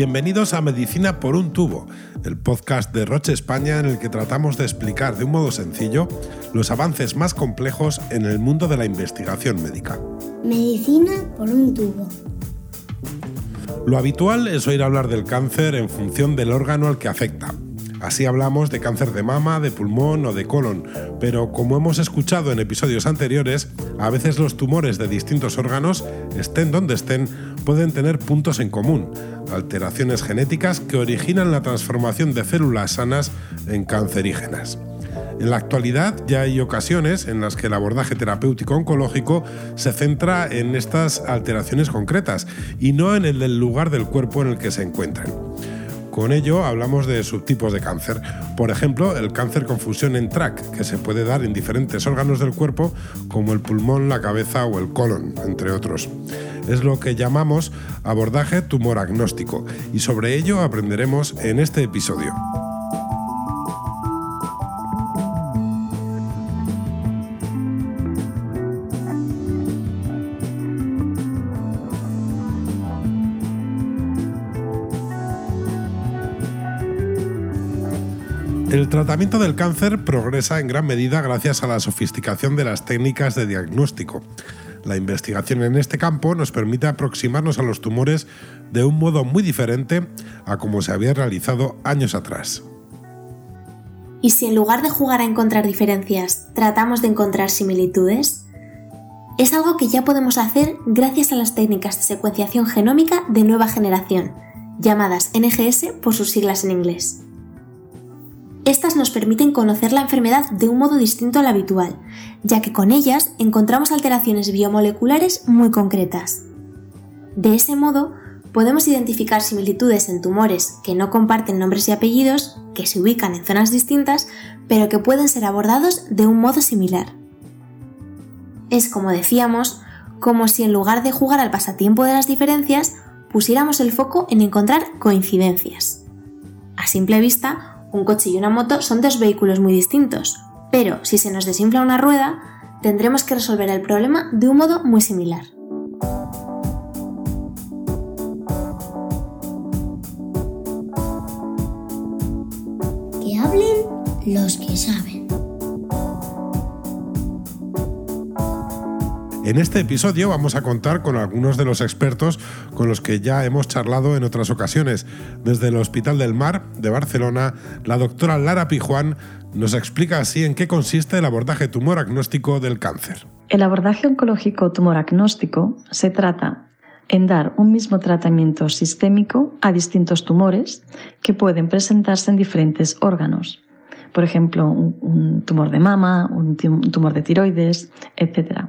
Bienvenidos a Medicina por un tubo, el podcast de Roche España en el que tratamos de explicar de un modo sencillo los avances más complejos en el mundo de la investigación médica. Medicina por un tubo. Lo habitual es oír hablar del cáncer en función del órgano al que afecta. Así hablamos de cáncer de mama, de pulmón o de colon, pero como hemos escuchado en episodios anteriores, a veces los tumores de distintos órganos, estén donde estén, pueden tener puntos en común, alteraciones genéticas que originan la transformación de células sanas en cancerígenas. En la actualidad ya hay ocasiones en las que el abordaje terapéutico oncológico se centra en estas alteraciones concretas y no en el lugar del cuerpo en el que se encuentran. Con ello hablamos de subtipos de cáncer, por ejemplo el cáncer con fusión en TRAC, que se puede dar en diferentes órganos del cuerpo como el pulmón, la cabeza o el colon, entre otros. Es lo que llamamos abordaje tumor agnóstico y sobre ello aprenderemos en este episodio. El tratamiento del cáncer progresa en gran medida gracias a la sofisticación de las técnicas de diagnóstico. La investigación en este campo nos permite aproximarnos a los tumores de un modo muy diferente a como se había realizado años atrás. ¿Y si en lugar de jugar a encontrar diferencias, tratamos de encontrar similitudes? Es algo que ya podemos hacer gracias a las técnicas de secuenciación genómica de nueva generación, llamadas NGS por sus siglas en inglés. Estas nos permiten conocer la enfermedad de un modo distinto al habitual, ya que con ellas encontramos alteraciones biomoleculares muy concretas. De ese modo, podemos identificar similitudes en tumores que no comparten nombres y apellidos, que se ubican en zonas distintas, pero que pueden ser abordados de un modo similar. Es como decíamos, como si en lugar de jugar al pasatiempo de las diferencias, pusiéramos el foco en encontrar coincidencias. A simple vista, un coche y una moto son dos vehículos muy distintos, pero si se nos desinfla una rueda, tendremos que resolver el problema de un modo muy similar. Que hablen los que saben. En este episodio vamos a contar con algunos de los expertos con los que ya hemos charlado en otras ocasiones. Desde el Hospital del Mar de Barcelona, la doctora Lara Pijuán nos explica así en qué consiste el abordaje tumor agnóstico del cáncer. El abordaje oncológico tumor agnóstico se trata en dar un mismo tratamiento sistémico a distintos tumores que pueden presentarse en diferentes órganos. Por ejemplo, un, tumor de mama, un tumor de tiroides, etc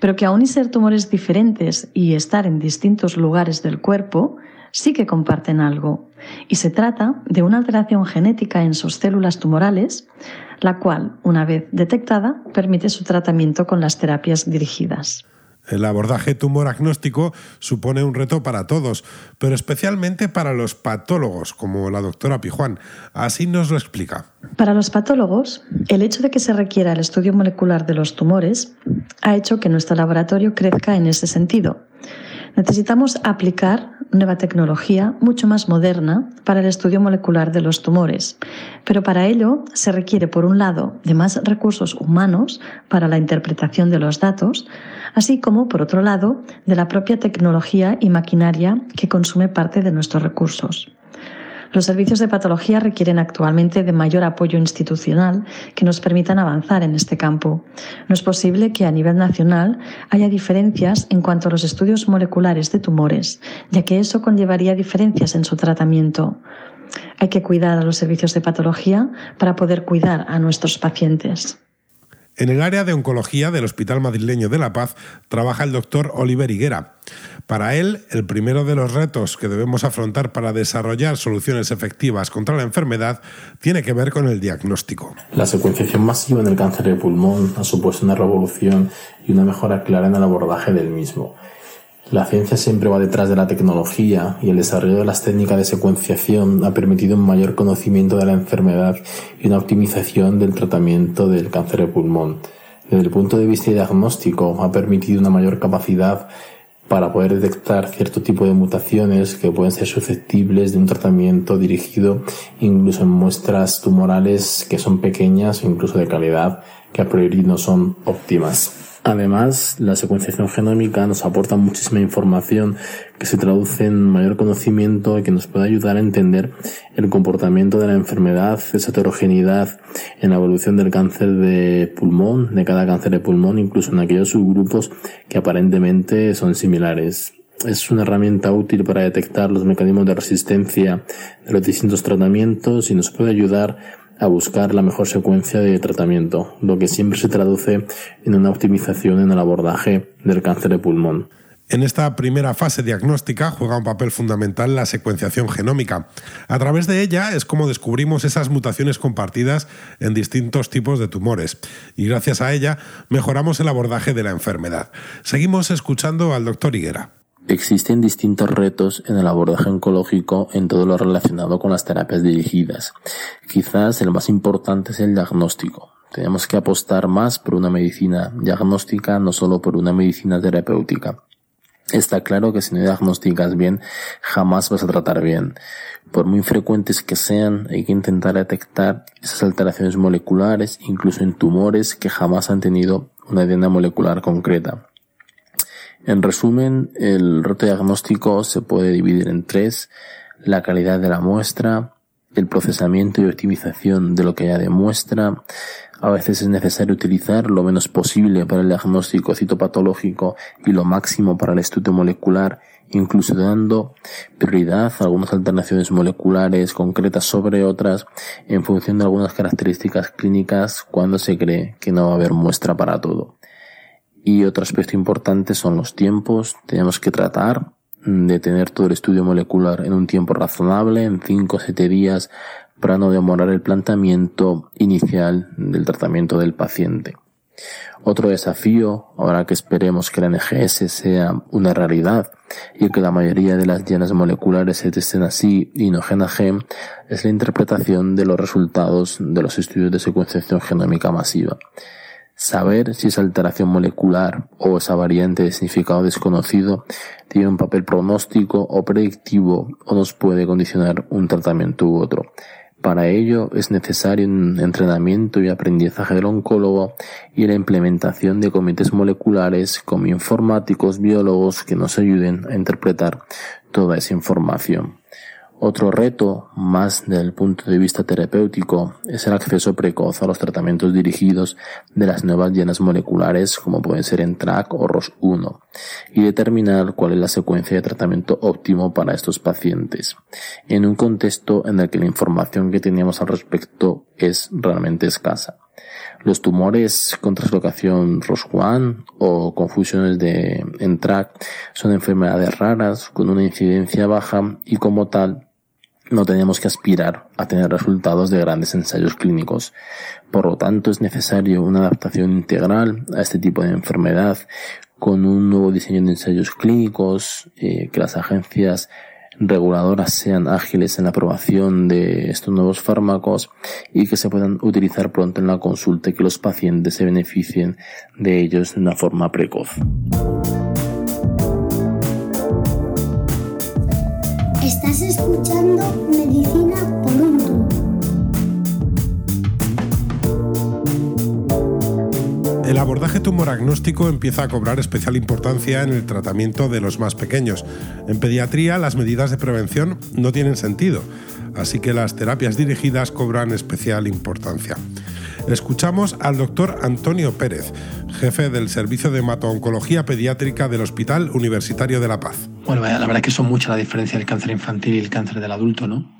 pero que aún y ser tumores diferentes y estar en distintos lugares del cuerpo, sí que comparten algo. Y se trata de una alteración genética en sus células tumorales, la cual, una vez detectada, permite su tratamiento con las terapias dirigidas. El abordaje tumor agnóstico supone un reto para todos, pero especialmente para los patólogos, como la doctora Pijuán. Así nos lo explica. Para los patólogos, el hecho de que se requiera el estudio molecular de los tumores ha hecho que nuestro laboratorio crezca en ese sentido. Necesitamos aplicar nueva tecnología mucho más moderna para el estudio molecular de los tumores, pero para ello se requiere, por un lado, de más recursos humanos para la interpretación de los datos, así como, por otro lado, de la propia tecnología y maquinaria que consume parte de nuestros recursos. Los servicios de patología requieren actualmente de mayor apoyo institucional que nos permitan avanzar en este campo. No es posible que a nivel nacional haya diferencias en cuanto a los estudios moleculares de tumores, ya que eso conllevaría diferencias en su tratamiento. Hay que cuidar a los servicios de patología para poder cuidar a nuestros pacientes. En el área de oncología del Hospital Madrileño de La Paz trabaja el doctor Oliver Higuera. Para él, el primero de los retos que debemos afrontar para desarrollar soluciones efectivas contra la enfermedad tiene que ver con el diagnóstico. La secuenciación masiva en el cáncer de pulmón ha supuesto una revolución y una mejora clara en el abordaje del mismo. La ciencia siempre va detrás de la tecnología y el desarrollo de las técnicas de secuenciación ha permitido un mayor conocimiento de la enfermedad y una optimización del tratamiento del cáncer de pulmón. Desde el punto de vista diagnóstico ha permitido una mayor capacidad para poder detectar cierto tipo de mutaciones que pueden ser susceptibles de un tratamiento dirigido incluso en muestras tumorales que son pequeñas o incluso de calidad que a priori no son óptimas. Además, la secuenciación genómica nos aporta muchísima información que se traduce en mayor conocimiento y que nos puede ayudar a entender el comportamiento de la enfermedad, esa heterogeneidad en la evolución del cáncer de pulmón, de cada cáncer de pulmón, incluso en aquellos subgrupos que aparentemente son similares. Es una herramienta útil para detectar los mecanismos de resistencia de los distintos tratamientos y nos puede ayudar a buscar la mejor secuencia de tratamiento, lo que siempre se traduce en una optimización en el abordaje del cáncer de pulmón. En esta primera fase diagnóstica juega un papel fundamental la secuenciación genómica. A través de ella es como descubrimos esas mutaciones compartidas en distintos tipos de tumores y gracias a ella mejoramos el abordaje de la enfermedad. Seguimos escuchando al doctor Higuera. Existen distintos retos en el abordaje oncológico en todo lo relacionado con las terapias dirigidas. Quizás el más importante es el diagnóstico. Tenemos que apostar más por una medicina diagnóstica, no solo por una medicina terapéutica. Está claro que si no diagnosticas bien, jamás vas a tratar bien. Por muy frecuentes que sean, hay que intentar detectar esas alteraciones moleculares, incluso en tumores que jamás han tenido una diana molecular concreta. En resumen, el reto diagnóstico se puede dividir en tres, la calidad de la muestra, el procesamiento y optimización de lo que haya de muestra. A veces es necesario utilizar lo menos posible para el diagnóstico citopatológico y lo máximo para el estudio molecular, incluso dando prioridad a algunas alternaciones moleculares concretas sobre otras en función de algunas características clínicas cuando se cree que no va a haber muestra para todo. Y otro aspecto importante son los tiempos. Tenemos que tratar de tener todo el estudio molecular en un tiempo razonable, en 5 o 7 días, para no demorar el planteamiento inicial del tratamiento del paciente. Otro desafío, ahora que esperemos que la NGS sea una realidad y que la mayoría de las llenas moleculares se testen así y no gen a gen, es la interpretación de los resultados de los estudios de secuenciación genómica masiva. Saber si esa alteración molecular o esa variante de significado desconocido tiene un papel pronóstico o predictivo o nos puede condicionar un tratamiento u otro. Para ello es necesario un entrenamiento y aprendizaje del oncólogo y la implementación de comités moleculares como informáticos, biólogos que nos ayuden a interpretar toda esa información. Otro reto, más desde el punto de vista terapéutico, es el acceso precoz a los tratamientos dirigidos de las nuevas llenas moleculares como pueden ser en TRAC o ROS1 y determinar cuál es la secuencia de tratamiento óptimo para estos pacientes, en un contexto en el que la información que teníamos al respecto es realmente escasa. Los tumores con translocación ROS1 o confusiones de en TRAC son enfermedades raras con una incidencia baja y como tal no tenemos que aspirar a tener resultados de grandes ensayos clínicos. Por lo tanto, es necesario una adaptación integral a este tipo de enfermedad con un nuevo diseño de ensayos clínicos, eh, que las agencias reguladoras sean ágiles en la aprobación de estos nuevos fármacos y que se puedan utilizar pronto en la consulta y que los pacientes se beneficien de ellos de una forma precoz. Estás escuchando Medicina por un El abordaje tumoragnóstico empieza a cobrar especial importancia en el tratamiento de los más pequeños. En pediatría las medidas de prevención no tienen sentido, así que las terapias dirigidas cobran especial importancia. Escuchamos al doctor Antonio Pérez, jefe del Servicio de Hemato-Oncología Pediátrica del Hospital Universitario de La Paz. Bueno, la verdad es que son mucha la diferencia del cáncer infantil y el cáncer del adulto, ¿no?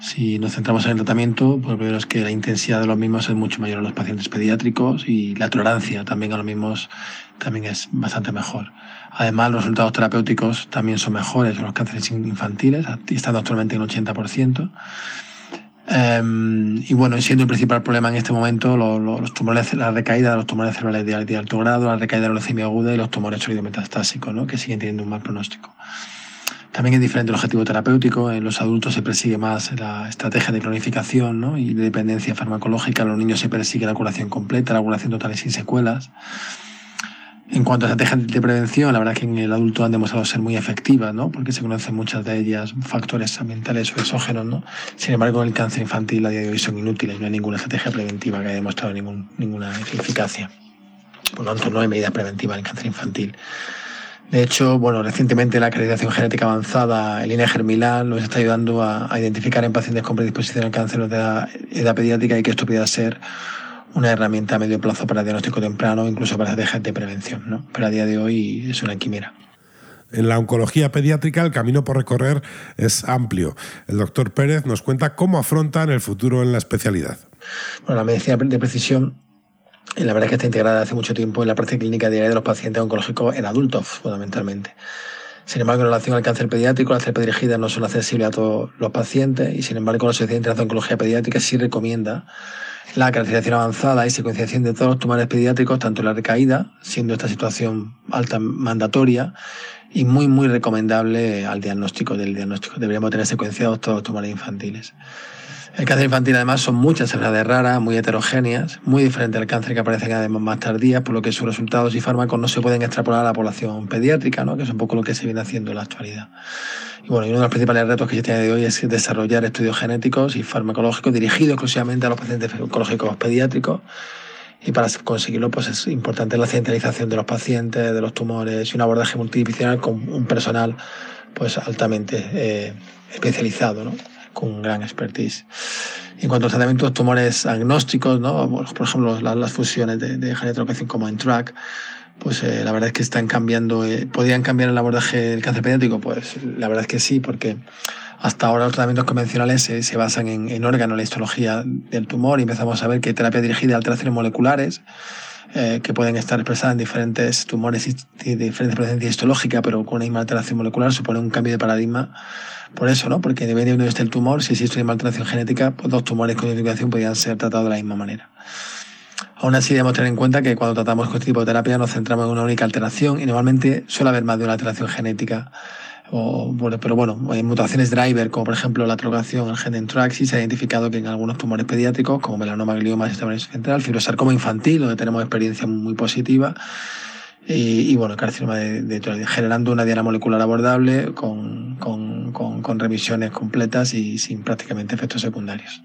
Si nos centramos en el tratamiento, pues vemos que la intensidad de los mismos es mucho mayor en los pacientes pediátricos y la tolerancia también a los mismos también es bastante mejor. Además, los resultados terapéuticos también son mejores en los cánceres infantiles, estando actualmente en 80%. Em, y bueno, siendo el principal problema en este momento los, tumores, la recaída de los tumores cerebrales de, alto grado, la recaída de la leucemia aguda y los tumores sólido-metastásico, ¿no? que siguen teniendo un mal pronóstico. También es diferente el objetivo terapéutico. En los adultos se persigue más la estrategia de clonificación ¿no? y de dependencia farmacológica. En los niños se persigue la curación completa, la curación total y sin secuelas. En cuanto a estrategias de prevención, la verdad es que en el adulto han demostrado ser muy efectivas, ¿no? porque se conocen muchas de ellas factores ambientales o exógenos. ¿no? Sin embargo, en el cáncer infantil a día de hoy son inútiles, no hay ninguna estrategia preventiva que haya demostrado ninguna eficacia. Por lo tanto, no hay medidas preventivas en el cáncer infantil. De hecho, bueno, recientemente la acreditación genética avanzada, el INE Germilán, nos está ayudando a, identificar en pacientes con predisposición al cáncer de edad, edad pediátrica y que esto pudiera ser una herramienta a medio plazo para diagnóstico temprano, incluso para estrategias de prevención, ¿no? Pero a día de hoy es una quimera. En la oncología pediátrica el camino por recorrer es amplio. El doctor Pérez nos cuenta cómo afrontan el futuro en la especialidad. Bueno, la medicina de precisión eh, la verdad es que está integrada hace mucho tiempo en la práctica clínica diaria de los pacientes oncológicos en adultos, fundamentalmente. Sin embargo, en relación al cáncer pediátrico, las terapias dirigidas no son accesibles a todos los pacientes y, sin embargo, la Sociedad Internacional de Oncología Pediátrica sí recomienda la caracterización avanzada y secuenciación de todos los tumores pediátricos, tanto la recaída, siendo esta situación alta mandatoria, y muy, muy recomendable al diagnóstico del diagnóstico. Deberíamos tener secuenciados todos los tumores infantiles. El cáncer infantil además son muchas enfermedades raras, muy heterogéneas, muy diferentes al cáncer que aparece cada vez más tardías, por lo que sus resultados y fármacos no se pueden extrapolar a la población pediátrica, ¿no? que es un poco lo que se viene haciendo en la actualidad. Y bueno, uno de los principales retos que se tiene de hoy es desarrollar estudios genéticos y farmacológicos dirigidos exclusivamente a los pacientes oncológicos pediátricos. Y para conseguirlo, pues es importante la centralización de los pacientes, de los tumores y un abordaje multidisciplinar con un personal pues altamente eh, especializado, ¿no? con gran expertise. En cuanto a los tratamientos tumores agnósticos, ¿no? por ejemplo, las, fusiones de, de genetropecin como en TRAC, pues eh, la verdad es que están cambiando. Eh, ¿Podrían cambiar el abordaje del cáncer pediátrico? Pues la verdad es que sí, porque hasta ahora los tratamientos convencionales se, basan en, en órganos, la histología del tumor y empezamos a ver que terapia dirigida a alteraciones moleculares eh, que pueden estar expresadas en diferentes tumores y diferentes presencia histológica, pero con una misma alteración molecular supone un cambio de paradigma. Por eso, ¿no? Porque depende de dónde esté el tumor, si existe una alteración genética, pues dos tumores con identificación podrían ser tratados de la misma manera. Aún así debemos tener en cuenta que cuando tratamos con este tipo de terapia nos centramos en una única alteración y normalmente suele haber más de una alteración genética. O, pero bueno, hay mutaciones driver, como por ejemplo la trocación el gen en Traxi, se ha identificado que en algunos tumores pediátricos, como melanoma, glioma, sistema central, fibrosarcoma infantil, donde tenemos experiencia muy positiva, y, bueno, carcinoma de, de, generando una diana molecular abordable con, con, con, con revisiones completas y sin prácticamente efectos secundarios.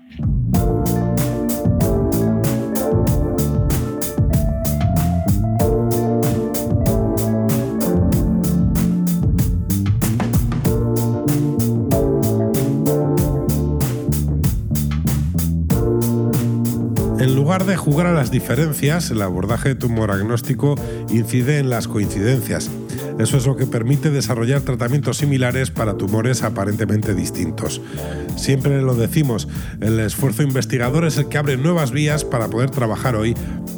Lugar de jugar a las diferencias, el abordaje tumor-agnóstico incide en las coincidencias. Eso es lo que permite desarrollar tratamientos similares para tumores aparentemente distintos. Siempre lo decimos, el esfuerzo investigador es el que abre nuevas vías para poder trabajar hoy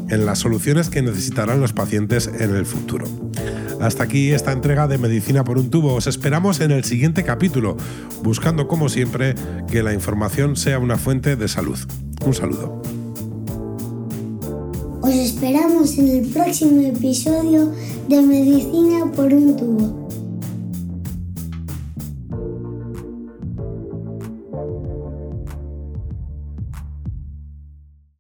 en las soluciones que necesitarán los pacientes en el futuro. Hasta aquí esta entrega de Medicina por un tubo. Os esperamos en el siguiente capítulo, buscando como siempre que la información sea una fuente de salud. Un saludo. Os esperamos en el próximo episodio de Medicina por un tubo.